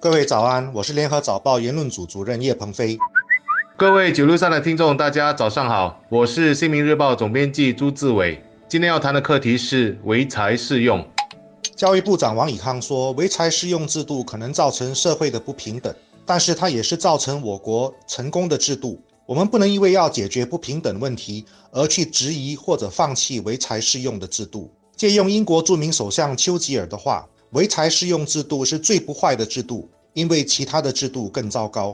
各位早安，我是联合早报言论组主任叶鹏飞。各位九六三的听众，大家早上好，我是新民日报总编辑朱志伟。今天要谈的课题是唯才适用。教育部长王以康说，唯才适用制度可能造成社会的不平等，但是它也是造成我国成功的制度。我们不能因为要解决不平等问题而去质疑或者放弃唯才适用的制度。借用英国著名首相丘吉尔的话，唯才适用制度是最不坏的制度，因为其他的制度更糟糕。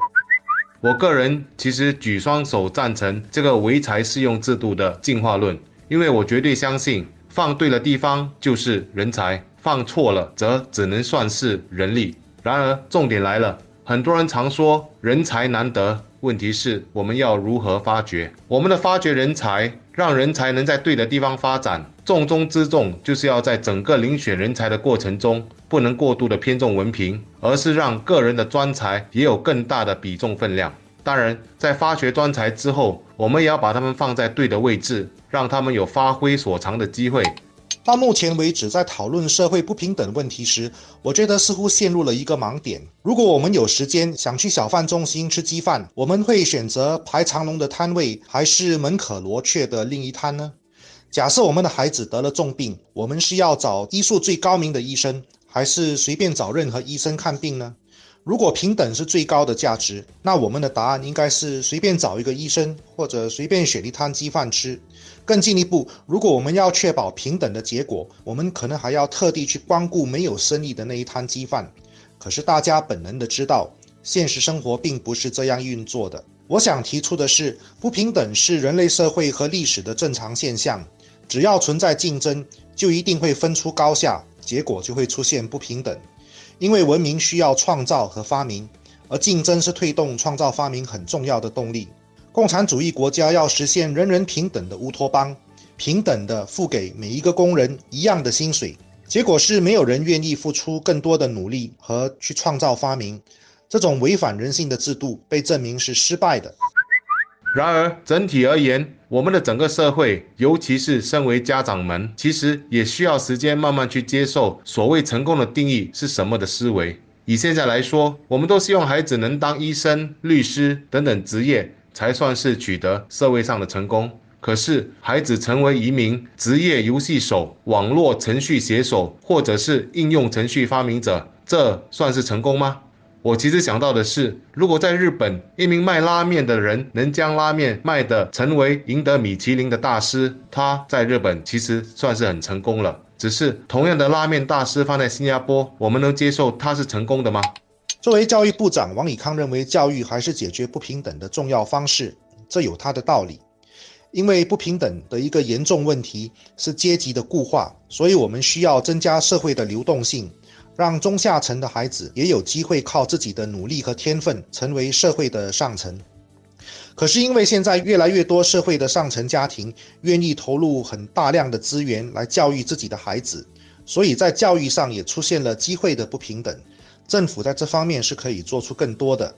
我个人其实举双手赞成这个唯才适用制度的进化论，因为我绝对相信放对了地方就是人才，放错了则只能算是人力。然而重点来了，很多人常说人才难得。问题是，我们要如何发掘我们的发掘人才，让人才能在对的地方发展？重中之重就是要在整个遴选人才的过程中，不能过度的偏重文凭，而是让个人的专才也有更大的比重分量。当然，在发掘专才之后，我们也要把他们放在对的位置，让他们有发挥所长的机会。到目前为止，在讨论社会不平等问题时，我觉得似乎陷入了一个盲点。如果我们有时间想去小贩中心吃鸡饭，我们会选择排长龙的摊位，还是门可罗雀的另一摊呢？假设我们的孩子得了重病，我们是要找医术最高明的医生，还是随便找任何医生看病呢？如果平等是最高的价值，那我们的答案应该是随便找一个医生，或者随便选一摊鸡饭吃。更进一步，如果我们要确保平等的结果，我们可能还要特地去光顾没有生意的那一摊鸡饭。可是大家本能的知道，现实生活并不是这样运作的。我想提出的是，不平等是人类社会和历史的正常现象。只要存在竞争，就一定会分出高下，结果就会出现不平等。因为文明需要创造和发明，而竞争是推动创造发明很重要的动力。共产主义国家要实现人人平等的乌托邦，平等的付给每一个工人一样的薪水，结果是没有人愿意付出更多的努力和去创造发明。这种违反人性的制度被证明是失败的。然而，整体而言，我们的整个社会，尤其是身为家长们，其实也需要时间慢慢去接受所谓成功的定义是什么的思维。以现在来说，我们都希望孩子能当医生、律师等等职业，才算是取得社会上的成功。可是，孩子成为一名职业游戏手、网络程序写手，或者是应用程序发明者，这算是成功吗？我其实想到的是，如果在日本，一名卖拉面的人能将拉面卖的成为赢得米其林的大师，他在日本其实算是很成功了。只是同样的拉面大师放在新加坡，我们能接受他是成功的吗？作为教育部长，王以康认为教育还是解决不平等的重要方式，这有他的道理。因为不平等的一个严重问题是阶级的固化，所以我们需要增加社会的流动性。让中下层的孩子也有机会靠自己的努力和天分成为社会的上层。可是因为现在越来越多社会的上层家庭愿意投入很大量的资源来教育自己的孩子，所以在教育上也出现了机会的不平等。政府在这方面是可以做出更多的，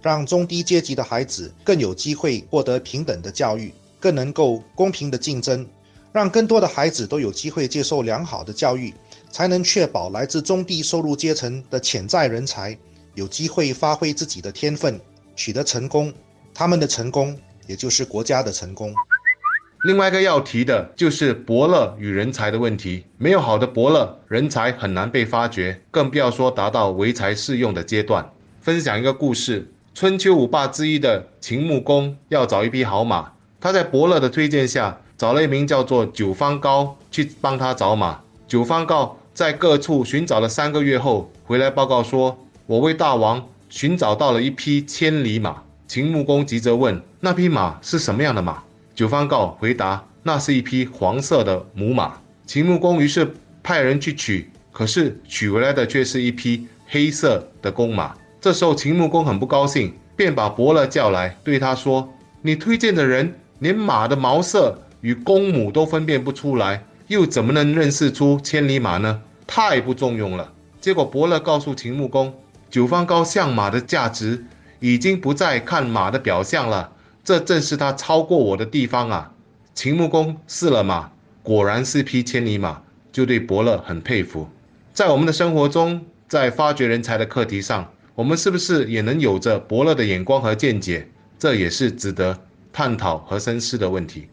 让中低阶级的孩子更有机会获得平等的教育，更能够公平的竞争，让更多的孩子都有机会接受良好的教育。才能确保来自中低收入阶层的潜在人才有机会发挥自己的天分，取得成功。他们的成功，也就是国家的成功。另外一个要提的就是伯乐与人才的问题。没有好的伯乐，人才很难被发掘，更不要说达到唯才适用的阶段。分享一个故事：春秋五霸之一的秦穆公要找一匹好马，他在伯乐的推荐下，找了一名叫做九方高去帮他找马。九方高。在各处寻找了三个月后，回来报告说：“我为大王寻找到了一匹千里马。”秦穆公急着问：“那匹马是什么样的马？”九方告回答：“那是一匹黄色的母马。”秦穆公于是派人去取，可是取回来的却是一匹黑色的公马。这时候秦穆公很不高兴，便把伯乐叫来，对他说：“你推荐的人连马的毛色与公母都分辨不出来。”又怎么能认识出千里马呢？太不中用了。结果伯乐告诉秦穆公，九方高相马的价值已经不再看马的表象了，这正是他超过我的地方啊！秦穆公试了马，果然是匹千里马，就对伯乐很佩服。在我们的生活中，在发掘人才的课题上，我们是不是也能有着伯乐的眼光和见解？这也是值得探讨和深思的问题。